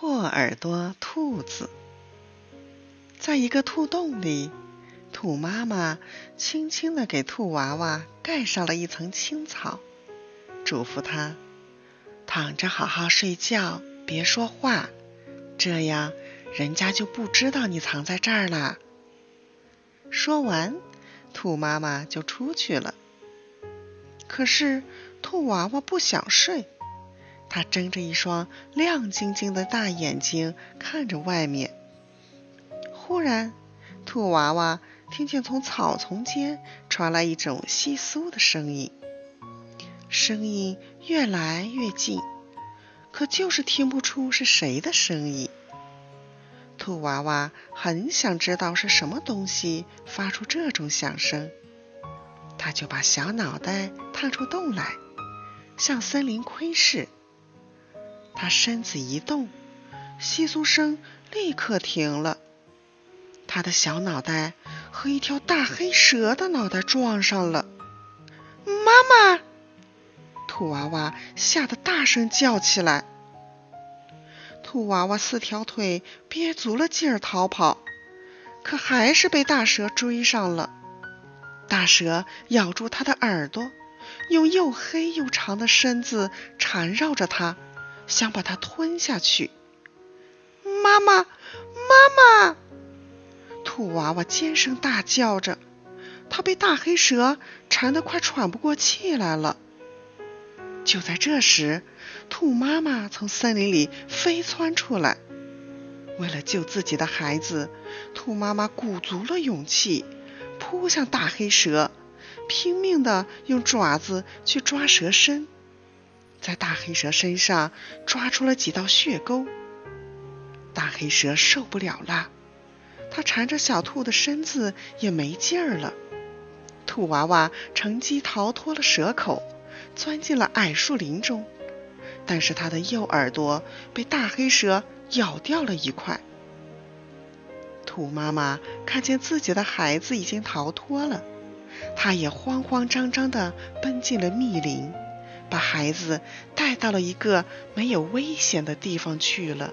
破耳朵兔子，在一个兔洞里，兔妈妈轻轻地给兔娃娃盖上了一层青草，嘱咐他躺着好好睡觉，别说话，这样人家就不知道你藏在这儿了。说完，兔妈妈就出去了。可是兔娃娃不想睡。他睁着一双亮晶晶的大眼睛看着外面。忽然，兔娃娃听见从草丛间传来一种窸窣的声音，声音越来越近，可就是听不出是谁的声音。兔娃娃很想知道是什么东西发出这种响声，他就把小脑袋探出洞来，向森林窥视。他身子一动，窸窣声立刻停了。他的小脑袋和一条大黑蛇的脑袋撞上了。妈妈！兔娃娃吓得大声叫起来。兔娃娃四条腿憋足了劲儿逃跑，可还是被大蛇追上了。大蛇咬住他的耳朵，用又黑又长的身子缠绕着他。想把它吞下去，妈妈，妈妈！兔娃娃尖声大叫着，它被大黑蛇缠得快喘不过气来了。就在这时，兔妈妈从森林里飞窜出来，为了救自己的孩子，兔妈妈鼓足了勇气，扑向大黑蛇，拼命地用爪子去抓蛇身。在大黑蛇身上抓出了几道血沟，大黑蛇受不了了，它缠着小兔的身子也没劲儿了。兔娃娃乘机逃脱了蛇口，钻进了矮树林中，但是它的右耳朵被大黑蛇咬掉了一块。兔妈妈看见自己的孩子已经逃脱了，它也慌慌张张地奔进了密林。把孩子带到了一个没有危险的地方去了。